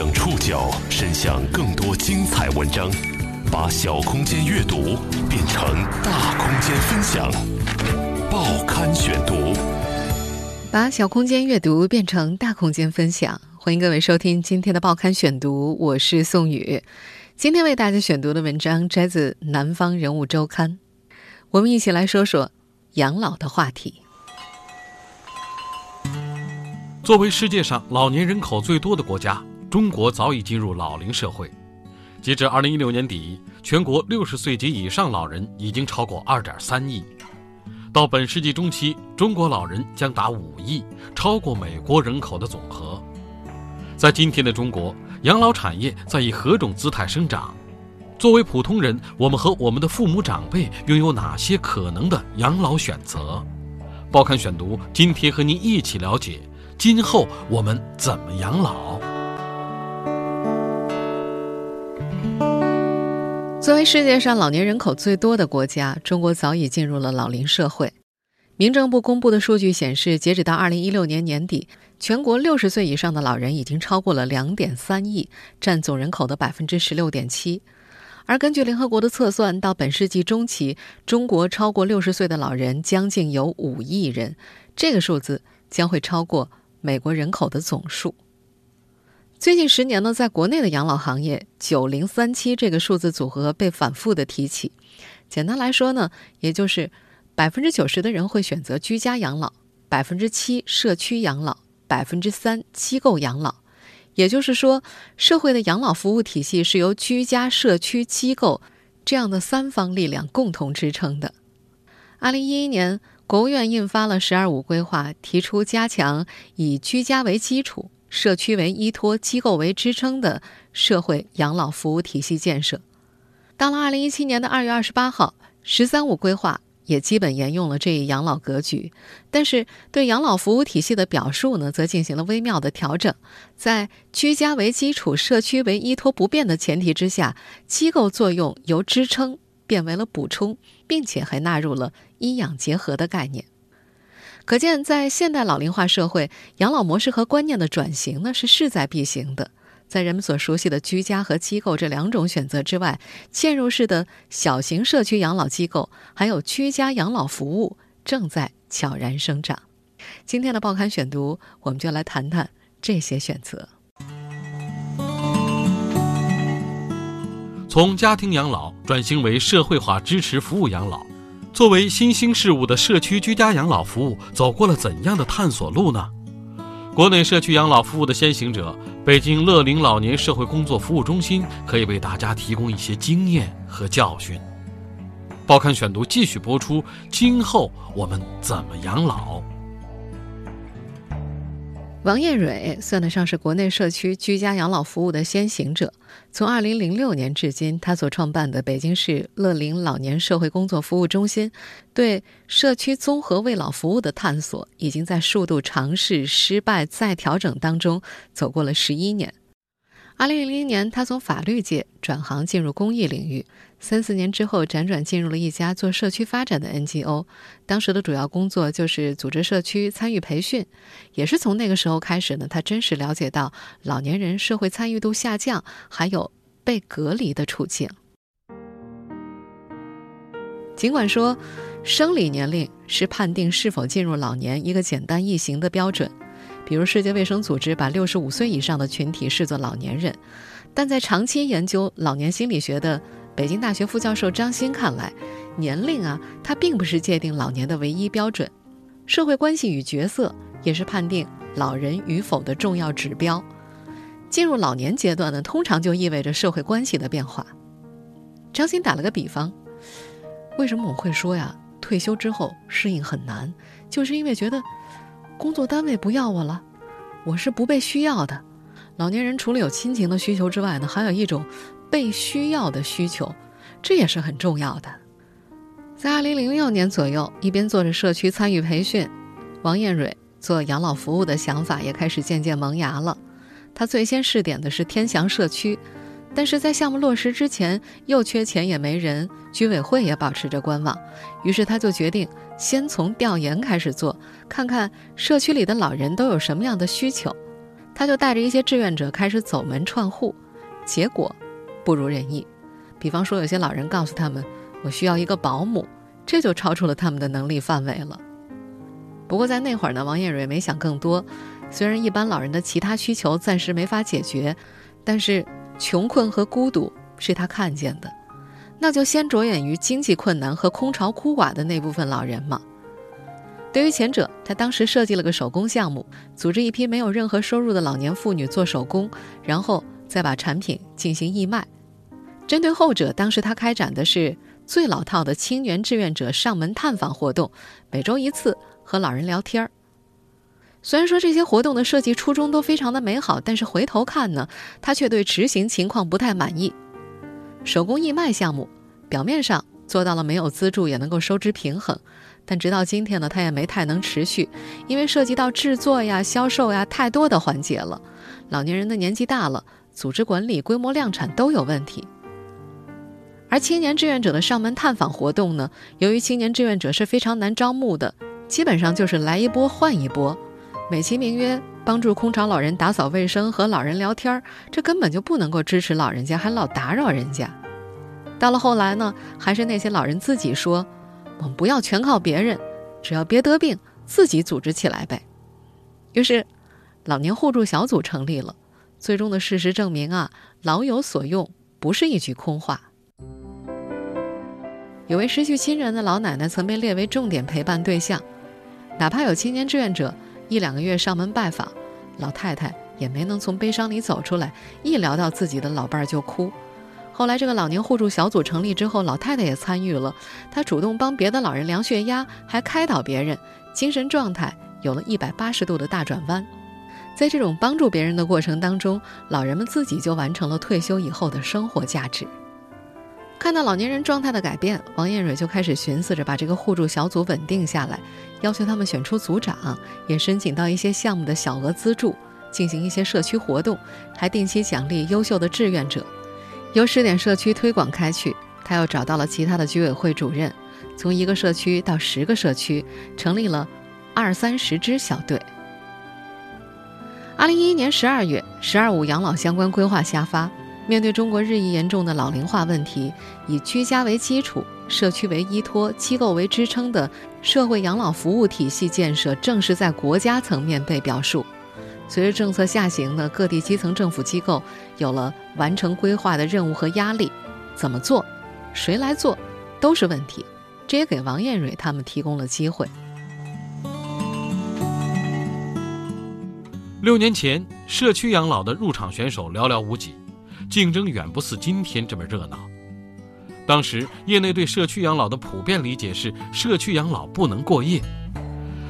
将触角伸向更多精彩文章，把小空间阅读变成大空间分享。报刊选读，把小空间阅读变成大空间分享。欢迎各位收听今天的报刊选读，我是宋宇。今天为大家选读的文章摘自《南方人物周刊》，我们一起来说说养老的话题。作为世界上老年人口最多的国家，中国早已进入老龄社会。截至二零一六年底，全国六十岁及以上老人已经超过二点三亿。到本世纪中期，中国老人将达五亿，超过美国人口的总和。在今天的中国，养老产业在以何种姿态生长？作为普通人，我们和我们的父母长辈拥有哪些可能的养老选择？报刊选读，今天和您一起了解。今后我们怎么养老？作为世界上老年人口最多的国家，中国早已进入了老龄社会。民政部公布的数据显示，截止到二零一六年年底，全国六十岁以上的老人已经超过了两点三亿，占总人口的百分之十六点七。而根据联合国的测算，到本世纪中期，中国超过六十岁的老人将近有五亿人，这个数字将会超过。美国人口的总数。最近十年呢，在国内的养老行业，九零三七这个数字组合被反复的提起。简单来说呢，也就是百分之九十的人会选择居家养老，百分之七社区养老，百分之三机构养老。也就是说，社会的养老服务体系是由居家、社区、机构这样的三方力量共同支撑的。二零一一年。国务院印发了“十二五”规划，提出加强以居家为基础、社区为依托、机构为支撑的社会养老服务体系建设。到了二零一七年的二月二十八号，“十三五”规划也基本沿用了这一养老格局，但是对养老服务体系的表述呢，则进行了微妙的调整。在居家为基础、社区为依托不变的前提之下，机构作用由支撑变为了补充。并且还纳入了医养结合的概念，可见在现代老龄化社会，养老模式和观念的转型呢是势在必行的。在人们所熟悉的居家和机构这两种选择之外，嵌入式的小型社区养老机构，还有居家养老服务正在悄然生长。今天的报刊选读，我们就来谈谈这些选择。从家庭养老转型为社会化支持服务养老，作为新兴事物的社区居家养老服务走过了怎样的探索路呢？国内社区养老服务的先行者北京乐龄老年社会工作服务中心可以为大家提供一些经验和教训。报刊选读继续播出：今后我们怎么养老？王艳蕊算得上是国内社区居家养老服务的先行者。从2006年至今，他所创办的北京市乐龄老年社会工作服务中心，对社区综合为老服务的探索，已经在数度尝试、失败再调整当中走过了十一年。二零零零年，他从法律界转行进入公益领域。三四年之后，辗转进入了一家做社区发展的 NGO。当时的主要工作就是组织社区参与培训。也是从那个时候开始呢，他真实了解到老年人社会参与度下降，还有被隔离的处境。尽管说，生理年龄是判定是否进入老年一个简单易行的标准。比如，世界卫生组织把六十五岁以上的群体视作老年人，但在长期研究老年心理学的北京大学副教授张欣看来，年龄啊，它并不是界定老年的唯一标准，社会关系与角色也是判定老人与否的重要指标。进入老年阶段呢，通常就意味着社会关系的变化。张欣打了个比方，为什么我会说呀？退休之后适应很难，就是因为觉得。工作单位不要我了，我是不被需要的。老年人除了有亲情的需求之外呢，还有一种被需要的需求，这也是很重要的。在二零零六年左右，一边做着社区参与培训，王艳蕊做养老服务的想法也开始渐渐萌芽了。他最先试点的是天祥社区，但是在项目落实之前，又缺钱也没人，居委会也保持着观望，于是他就决定。先从调研开始做，看看社区里的老人都有什么样的需求。他就带着一些志愿者开始走门串户，结果不如人意。比方说，有些老人告诉他们：“我需要一个保姆”，这就超出了他们的能力范围了。不过在那会儿呢，王艳蕊没想更多。虽然一般老人的其他需求暂时没法解决，但是穷困和孤独是他看见的，那就先着眼于经济困难和空巢孤寡的那部分老人嘛。对于前者，他当时设计了个手工项目，组织一批没有任何收入的老年妇女做手工，然后再把产品进行义卖。针对后者，当时他开展的是最老套的青年志愿者上门探访活动，每周一次和老人聊天儿。虽然说这些活动的设计初衷都非常的美好，但是回头看呢，他却对执行情况不太满意。手工义卖项目表面上做到了没有资助也能够收支平衡，但直到今天呢，他也没太能持续，因为涉及到制作呀、销售呀太多的环节了。老年人的年纪大了，组织管理、规模量产都有问题。而青年志愿者的上门探访活动呢，由于青年志愿者是非常难招募的，基本上就是来一波换一波。美其名曰帮助空巢老人打扫卫生和老人聊天儿这根本就不能够支持老人家，还老打扰人家。到了后来呢，还是那些老人自己说：“我们不要全靠别人，只要别得病，自己组织起来呗。”于是，老年互助小组成立了。最终的事实证明啊，老有所用不是一句空话。有位失去亲人的老奶奶曾被列为重点陪伴对象，哪怕有青年志愿者。一两个月上门拜访，老太太也没能从悲伤里走出来。一聊到自己的老伴儿就哭。后来这个老年互助小组成立之后，老太太也参与了。她主动帮别的老人量血压，还开导别人，精神状态有了一百八十度的大转弯。在这种帮助别人的过程当中，老人们自己就完成了退休以后的生活价值。看到老年人状态的改变，王艳蕊就开始寻思着把这个互助小组稳定下来，要求他们选出组长，也申请到一些项目的小额资助，进行一些社区活动，还定期奖励优秀的志愿者，由试点社区推广开去。他又找到了其他的居委会主任，从一个社区到十个社区，成立了二三十支小队。二零一一年十二月，“十二五”养老相关规划下发。面对中国日益严重的老龄化问题，以居家为基础、社区为依托、机构为支撑的社会养老服务体系建设，正是在国家层面被表述。随着政策下行呢，各地基层政府机构有了完成规划的任务和压力。怎么做，谁来做，都是问题。这也给王艳蕊他们提供了机会。六年前，社区养老的入场选手寥寥无几。竞争远不似今天这么热闹。当时业内对社区养老的普遍理解是社区养老不能过夜，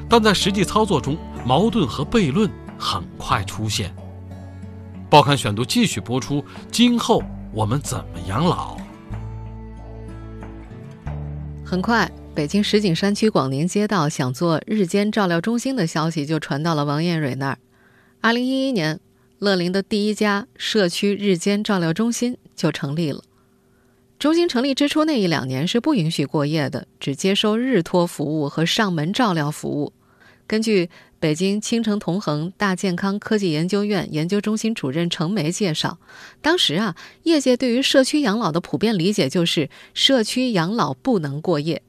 但在实际操作中，矛盾和悖论很快出现。报刊选读继续播出：今后我们怎么养老？很快，北京石景山区广宁街道想做日间照料中心的消息就传到了王艳蕊那儿。二零一一年。乐陵的第一家社区日间照料中心就成立了。中心成立之初那一两年是不允许过夜的，只接收日托服务和上门照料服务。根据北京青城同恒大健康科技研究院研究中心主任程梅介绍，当时啊，业界对于社区养老的普遍理解就是社区养老不能过夜，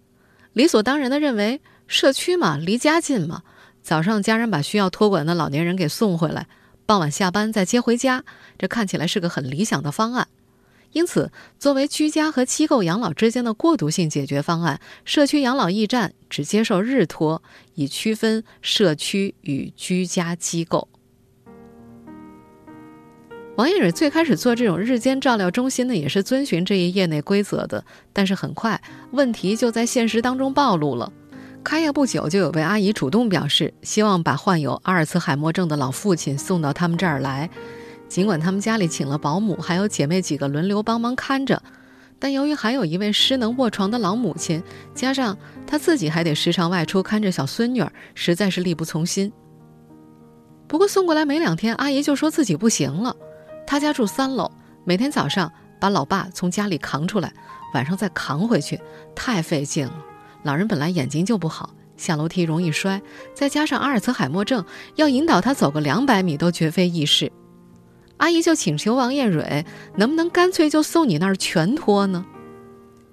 理所当然的认为社区嘛，离家近嘛，早上家人把需要托管的老年人给送回来。傍晚下班再接回家，这看起来是个很理想的方案。因此，作为居家和机构养老之间的过渡性解决方案，社区养老驿站只接受日托，以区分社区与居家机构。王艳蕊最开始做这种日间照料中心呢，也是遵循这一业内规则的，但是很快问题就在现实当中暴露了。开业不久，就有位阿姨主动表示，希望把患有阿尔茨海默症的老父亲送到他们这儿来。尽管他们家里请了保姆，还有姐妹几个轮流帮忙看着，但由于还有一位失能卧床的老母亲，加上她自己还得时常外出看着小孙女儿，实在是力不从心。不过送过来没两天，阿姨就说自己不行了。她家住三楼，每天早上把老爸从家里扛出来，晚上再扛回去，太费劲了。老人本来眼睛就不好，下楼梯容易摔，再加上阿尔茨海默症，要引导他走个两百米都绝非易事。阿姨就请求王艳蕊，能不能干脆就送你那儿全托呢？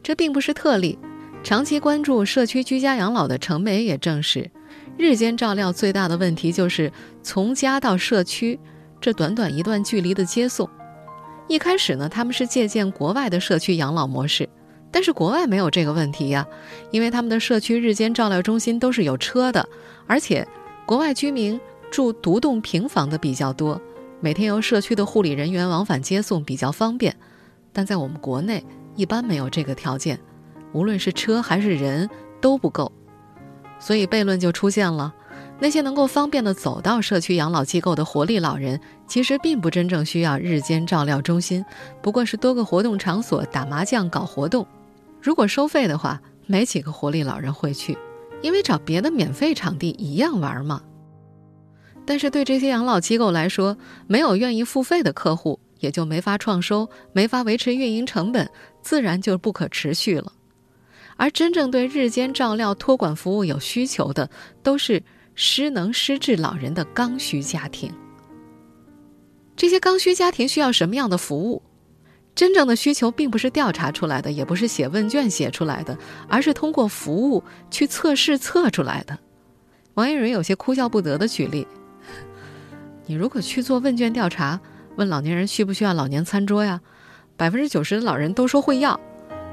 这并不是特例，长期关注社区居家养老的程梅也证实，日间照料最大的问题就是从家到社区这短短一段距离的接送。一开始呢，他们是借鉴国外的社区养老模式，但是国外没有这个问题呀，因为他们的社区日间照料中心都是有车的，而且国外居民住独栋平房的比较多。每天由社区的护理人员往返接送比较方便，但在我们国内一般没有这个条件，无论是车还是人都不够，所以悖论就出现了：那些能够方便的走到社区养老机构的活力老人，其实并不真正需要日间照料中心，不过是多个活动场所打麻将搞活动。如果收费的话，没几个活力老人会去，因为找别的免费场地一样玩嘛。但是对这些养老机构来说，没有愿意付费的客户，也就没法创收，没法维持运营成本，自然就不可持续了。而真正对日间照料托管服务有需求的，都是失能失智老人的刚需家庭。这些刚需家庭需要什么样的服务？真正的需求并不是调查出来的，也不是写问卷写出来的，而是通过服务去测试测出来的。王一蕊有些哭笑不得的举例。你如果去做问卷调查，问老年人需不需要老年餐桌呀？百分之九十的老人都说会要，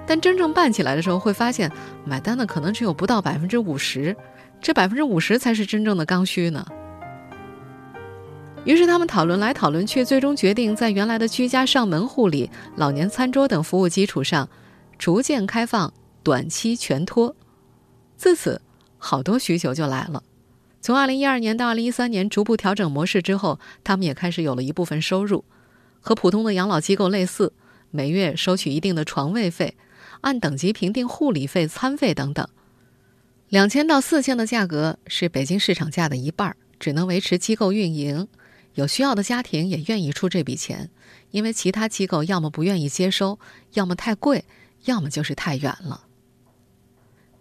但真正办起来的时候，会发现买单的可能只有不到百分之五十，这百分之五十才是真正的刚需呢。于是他们讨论来讨论去，最终决定在原来的居家上门护理、老年餐桌等服务基础上，逐渐开放短期全托。自此，好多需求就来了。从二零一二年到二零一三年，逐步调整模式之后，他们也开始有了一部分收入，和普通的养老机构类似，每月收取一定的床位费，按等级评定护理费、餐费等等。两千到四千的价格是北京市场价的一半，只能维持机构运营。有需要的家庭也愿意出这笔钱，因为其他机构要么不愿意接收，要么太贵，要么就是太远了。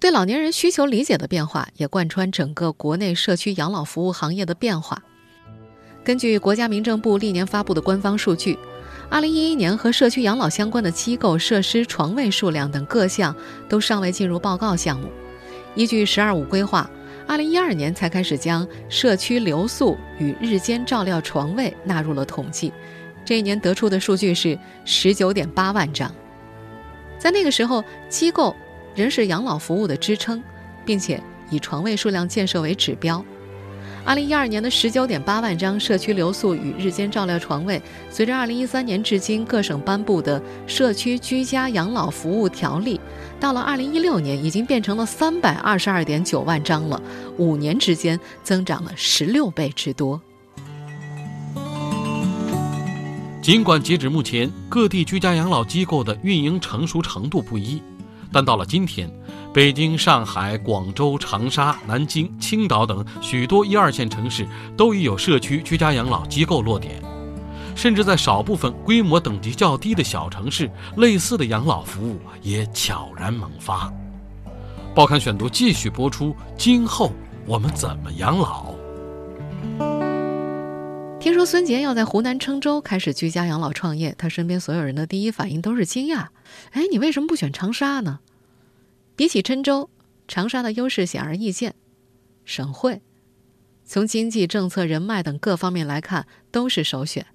对老年人需求理解的变化，也贯穿整个国内社区养老服务行业的变化。根据国家民政部历年发布的官方数据，2011年和社区养老相关的机构、设施、床位数量等各项都尚未进入报告项目。依据“十二五”规划二零一二年才开始将社区留宿与日间照料床位纳入了统计。这一年得出的数据是十九点八万张。在那个时候，机构。仍是养老服务的支撑，并且以床位数量建设为指标。二零一二年的十九点八万张社区留宿与日间照料床位，随着二零一三年至今各省颁布的《社区居家养老服务条例》，到了二零一六年已经变成了三百二十二点九万张了，五年之间增长了十六倍之多。尽管截止目前各地居家养老机构的运营成熟程度不一。但到了今天，北京、上海、广州、长沙、南京、青岛等许多一二线城市都已有社区居家养老机构落点，甚至在少部分规模等级较低的小城市，类似的养老服务也悄然萌发。报刊选读继续播出：今后我们怎么养老？听说孙杰要在湖南郴州开始居家养老创业，他身边所有人的第一反应都是惊讶。哎，你为什么不选长沙呢？比起郴州，长沙的优势显而易见，省会，从经济、政策、人脉等各方面来看都是首选。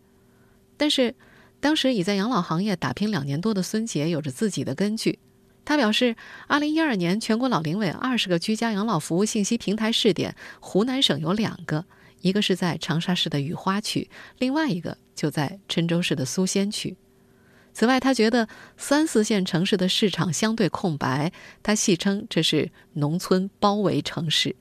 但是，当时已在养老行业打拼两年多的孙杰有着自己的根据。他表示，二零一二年全国老龄委二十个居家养老服务信息平台试点，湖南省有两个，一个是在长沙市的雨花区，另外一个就在郴州市的苏仙区。此外，他觉得三四线城市的市场相对空白，他戏称这是农村包围城市。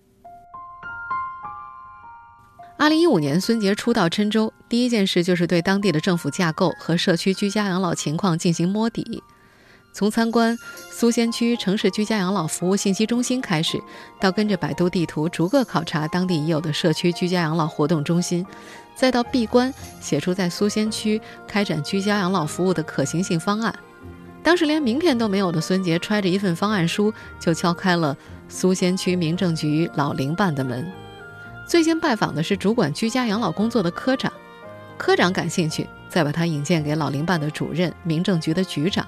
二零一五年，孙杰初到郴州，第一件事就是对当地的政府架构和社区居家养老情况进行摸底。从参观苏仙区城市居家养老服务信息中心开始，到跟着百度地图逐个考察当地已有的社区居家养老活动中心，再到闭关写出在苏仙区开展居家养老服务的可行性方案。当时连名片都没有的孙杰，揣着一份方案书，就敲开了苏仙区民政局老龄办的门。最先拜访的是主管居家养老工作的科长，科长感兴趣，再把他引荐给老龄办的主任、民政局的局长。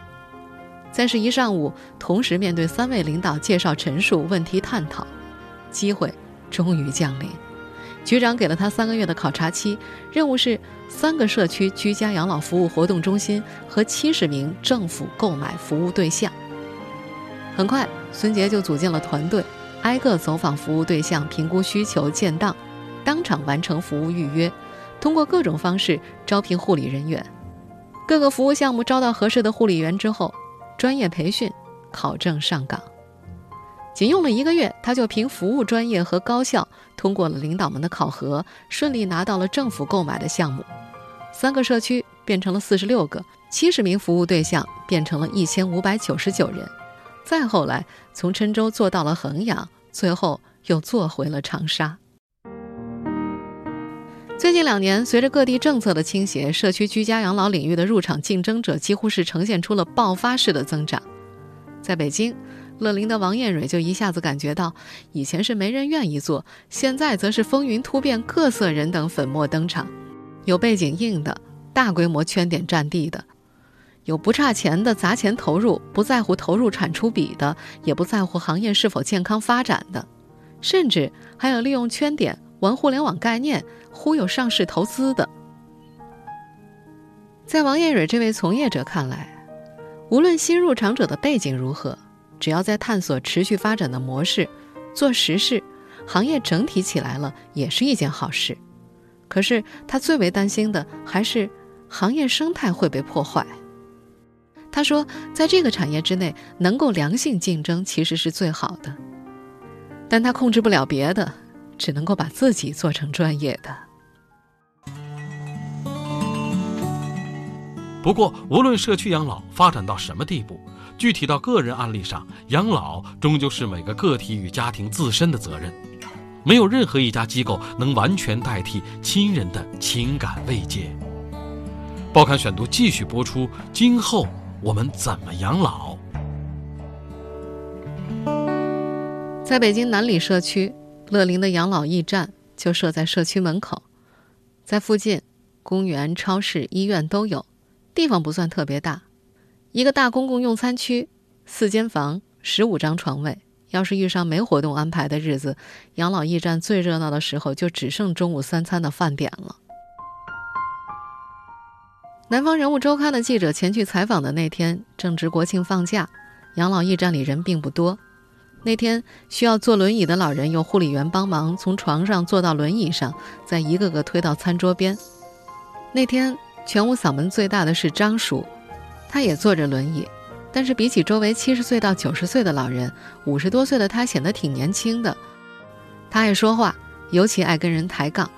三十一上午，同时面对三位领导介绍陈述、问题探讨，机会终于降临。局长给了他三个月的考察期，任务是三个社区居家养老服务活动中心和七十名政府购买服务对象。很快，孙杰就组建了团队，挨个走访服务对象，评估需求、建档，当场完成服务预约，通过各种方式招聘护理人员。各个服务项目招到合适的护理员之后。专业培训、考证上岗，仅用了一个月，他就凭服务专业和高效通过了领导们的考核，顺利拿到了政府购买的项目。三个社区变成了四十六个，七十名服务对象变成了一千五百九十九人。再后来，从郴州做到了衡阳，最后又做回了长沙。最近两年，随着各地政策的倾斜，社区居家养老领域的入场竞争者几乎是呈现出了爆发式的增长。在北京，乐龄的王艳蕊就一下子感觉到，以前是没人愿意做，现在则是风云突变，各色人等粉墨登场。有背景硬的，大规模圈点占地的；有不差钱的，砸钱投入，不在乎投入产出比的，也不在乎行业是否健康发展的；甚至还有利用圈点玩互联网概念。忽悠上市投资的，在王艳蕊这位从业者看来，无论新入场者的背景如何，只要在探索持续发展的模式，做实事，行业整体起来了也是一件好事。可是他最为担心的还是行业生态会被破坏。他说，在这个产业之内，能够良性竞争其实是最好的，但他控制不了别的。只能够把自己做成专业的。不过，无论社区养老发展到什么地步，具体到个人案例上，养老终究是每个个体与家庭自身的责任。没有任何一家机构能完全代替亲人的情感慰藉。报刊选读继续播出：今后我们怎么养老？在北京南里社区。乐龄的养老驿站就设在社区门口，在附近，公园、超市、医院都有，地方不算特别大，一个大公共用餐区，四间房，十五张床位。要是遇上没活动安排的日子，养老驿站最热闹的时候就只剩中午三餐的饭点了。南方人物周刊的记者前去采访的那天，正值国庆放假，养老驿站里人并不多。那天需要坐轮椅的老人，由护理员帮忙从床上坐到轮椅上，再一个个推到餐桌边。那天全屋嗓门最大的是张叔，他也坐着轮椅，但是比起周围七十岁到九十岁的老人，五十多岁的他显得挺年轻的。他爱说话，尤其爱跟人抬杠。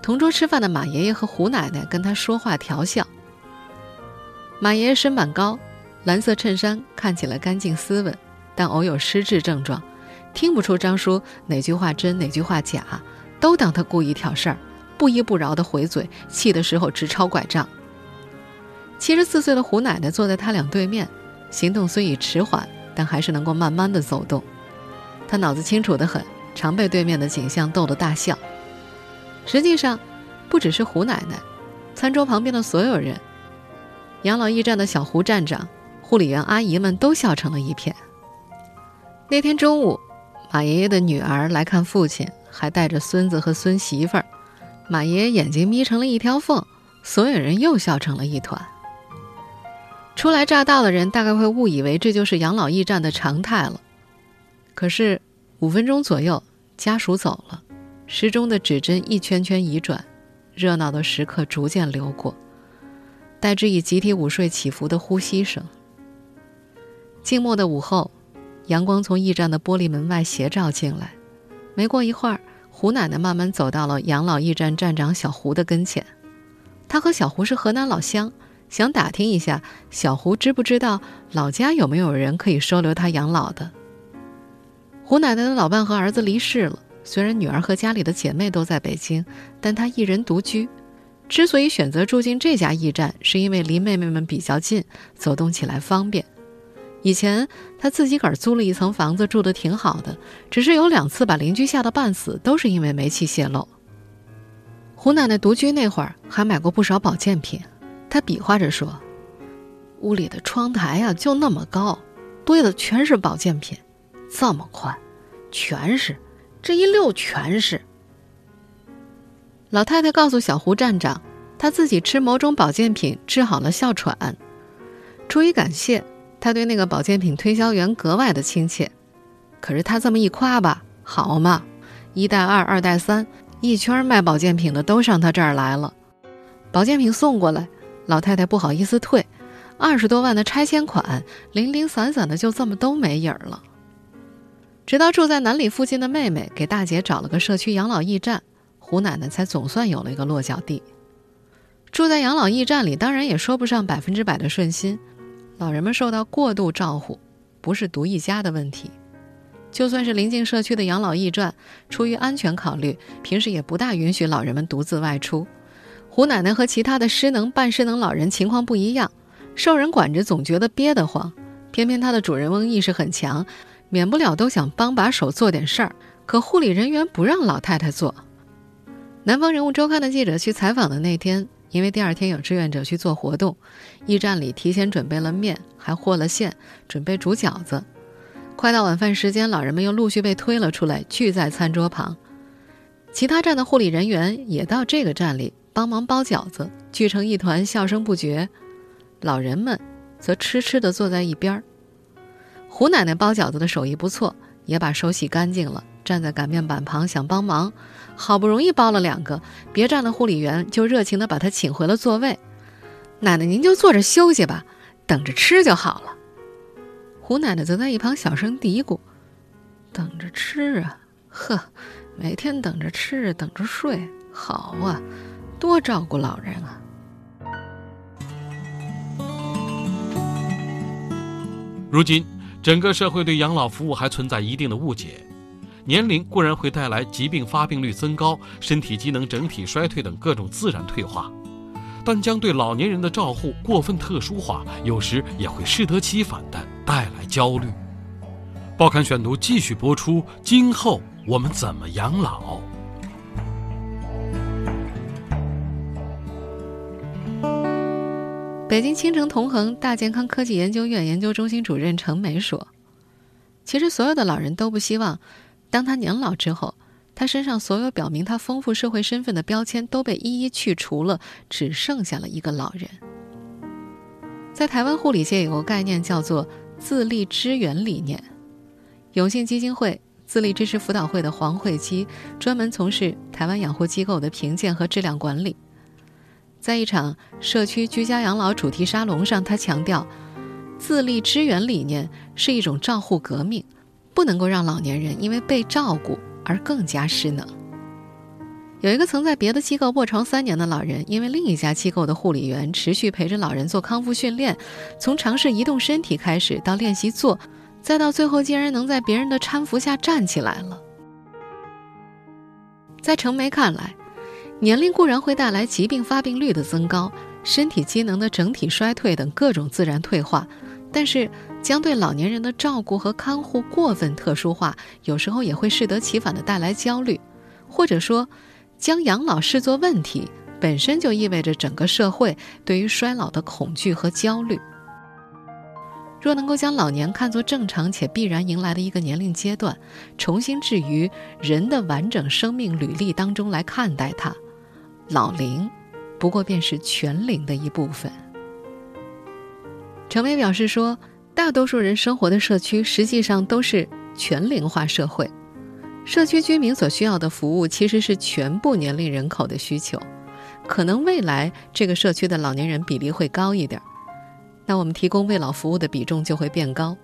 同桌吃饭的马爷爷和胡奶奶跟他说话调笑。马爷爷身板高，蓝色衬衫看起来干净斯文。但偶有失智症状，听不出张叔哪句话真哪句话假，都当他故意挑事儿，不依不饶的回嘴，气的时候直抄拐杖。七十四岁的胡奶奶坐在他俩对面，行动虽已迟缓，但还是能够慢慢的走动。他脑子清楚的很，常被对面的景象逗得大笑。实际上，不只是胡奶奶，餐桌旁边的所有人，养老驿站的小胡站长、护理员阿姨们都笑成了一片。那天中午，马爷爷的女儿来看父亲，还带着孙子和孙媳妇儿。马爷爷眼睛眯成了一条缝，所有人又笑成了一团。初来乍到的人大概会误以为这就是养老驿站的常态了。可是五分钟左右，家属走了，时钟的指针一圈圈移转，热闹的时刻逐渐流过，代之以集体午睡起伏的呼吸声。静默的午后。阳光从驿站的玻璃门外斜照进来，没过一会儿，胡奶奶慢慢走到了养老驿站站长小胡的跟前。她和小胡是河南老乡，想打听一下小胡知不知道老家有没有人可以收留他养老的。胡奶奶的老伴和儿子离世了，虽然女儿和家里的姐妹都在北京，但她一人独居，之所以选择住进这家驿站，是因为离妹妹们比较近，走动起来方便。以前她自己个儿租了一层房子，住的挺好的，只是有两次把邻居吓得半死，都是因为煤气泄漏。胡奶奶独居那会儿，还买过不少保健品。他比划着说：“屋里的窗台呀，就那么高，堆的全是保健品，这么宽，全是，这一溜全是。”老太太告诉小胡站长，她自己吃某种保健品治好了哮喘。出于感谢，她对那个保健品推销员格外的亲切。可是她这么一夸吧，好嘛，一带二，二带三，一圈卖保健品的都上她这儿来了。保健品送过来，老太太不好意思退，二十多万的拆迁款，零零散散的就这么都没影儿了。直到住在南里附近的妹妹给大姐找了个社区养老驿站。胡奶奶才总算有了一个落脚地。住在养老驿站里，当然也说不上百分之百的顺心，老人们受到过度照顾，不是独一家的问题。就算是临近社区的养老驿站，出于安全考虑，平时也不大允许老人们独自外出。胡奶奶和其他的失能、半失能老人情况不一样，受人管着总觉得憋得慌，偏偏她的主人翁意识很强，免不了都想帮把手做点事儿，可护理人员不让老太太做。南方人物周刊的记者去采访的那天，因为第二天有志愿者去做活动，驿站里提前准备了面，还和了馅，准备煮饺子。快到晚饭时间，老人们又陆续被推了出来，聚在餐桌旁。其他站的护理人员也到这个站里帮忙包饺子，聚成一团，笑声不绝。老人们则痴痴地坐在一边儿。胡奶奶包饺子的手艺不错，也把手洗干净了。站在擀面板旁想帮忙，好不容易包了两个，别站的护理员就热情地把她请回了座位。奶奶您就坐着休息吧，等着吃就好了。胡奶奶则在一旁小声嘀咕：“等着吃啊，呵，每天等着吃，等着睡，好啊，多照顾老人啊。”如今，整个社会对养老服务还存在一定的误解。年龄固然会带来疾病发病率增高、身体机能整体衰退等各种自然退化，但将对老年人的照护过分特殊化，有时也会适得其反的带来焦虑。报刊选读继续播出：今后我们怎么养老？北京青城同恒大健康科技研究院研究中心主任程梅说：“其实所有的老人都不希望。”当他年老之后，他身上所有表明他丰富社会身份的标签都被一一去除了，只剩下了一个老人。在台湾护理界有个概念叫做“自立支援理念”。永信基金会自立支持辅导会的黄慧基专门从事台湾养护机构的评鉴和质量管理。在一场社区居家养老主题沙龙上，他强调，自立支援理念是一种照护革命。不能够让老年人因为被照顾而更加失能。有一个曾在别的机构卧床三年的老人，因为另一家机构的护理员持续陪着老人做康复训练，从尝试移动身体开始，到练习坐，再到最后竟然能在别人的搀扶下站起来了。在程梅看来，年龄固然会带来疾病发病率的增高、身体机能的整体衰退等各种自然退化，但是。将对老年人的照顾和看护过分特殊化，有时候也会适得其反的带来焦虑，或者说，将养老视作问题，本身就意味着整个社会对于衰老的恐惧和焦虑。若能够将老年看作正常且必然迎来的一个年龄阶段，重新置于人的完整生命履历当中来看待它，老龄不过便是全龄的一部分。程伟表示说。大多数人生活的社区实际上都是全龄化社会，社区居民所需要的服务其实是全部年龄人口的需求。可能未来这个社区的老年人比例会高一点，那我们提供慰老服务的比重就会变高。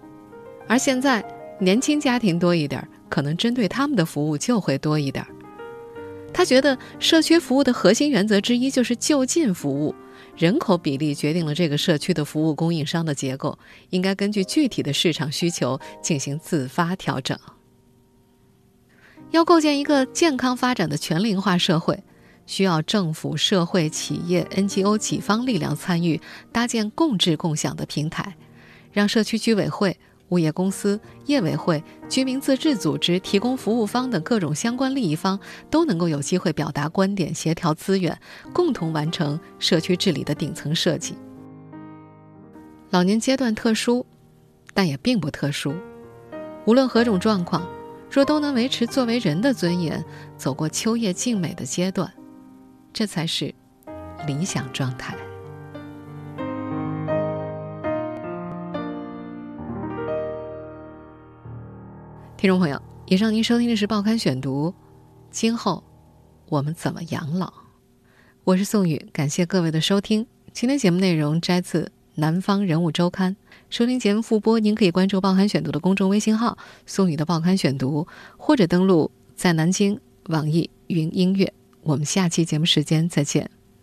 而现在年轻家庭多一点，可能针对他们的服务就会多一点。他觉得社区服务的核心原则之一就是就近服务。人口比例决定了这个社区的服务供应商的结构，应该根据具体的市场需求进行自发调整。要构建一个健康发展的全龄化社会，需要政府、社会、企业、NGO 几方力量参与，搭建共治共享的平台，让社区居委会、物业公司、业委会、居民自治组织、提供服务方等各种相关利益方都能够有机会表达观点、协调资源，共同完成社区治理的顶层设计。老年阶段特殊，但也并不特殊。无论何种状况，若都能维持作为人的尊严，走过秋叶静美的阶段，这才是理想状态。听众朋友，以上您收听的是《报刊选读》，今后我们怎么养老？我是宋宇，感谢各位的收听。今天节目内容摘自《南方人物周刊》。收听节目复播，您可以关注《报刊选读》的公众微信号“宋宇的报刊选读”，或者登录在南京网易云音乐。我们下期节目时间再见。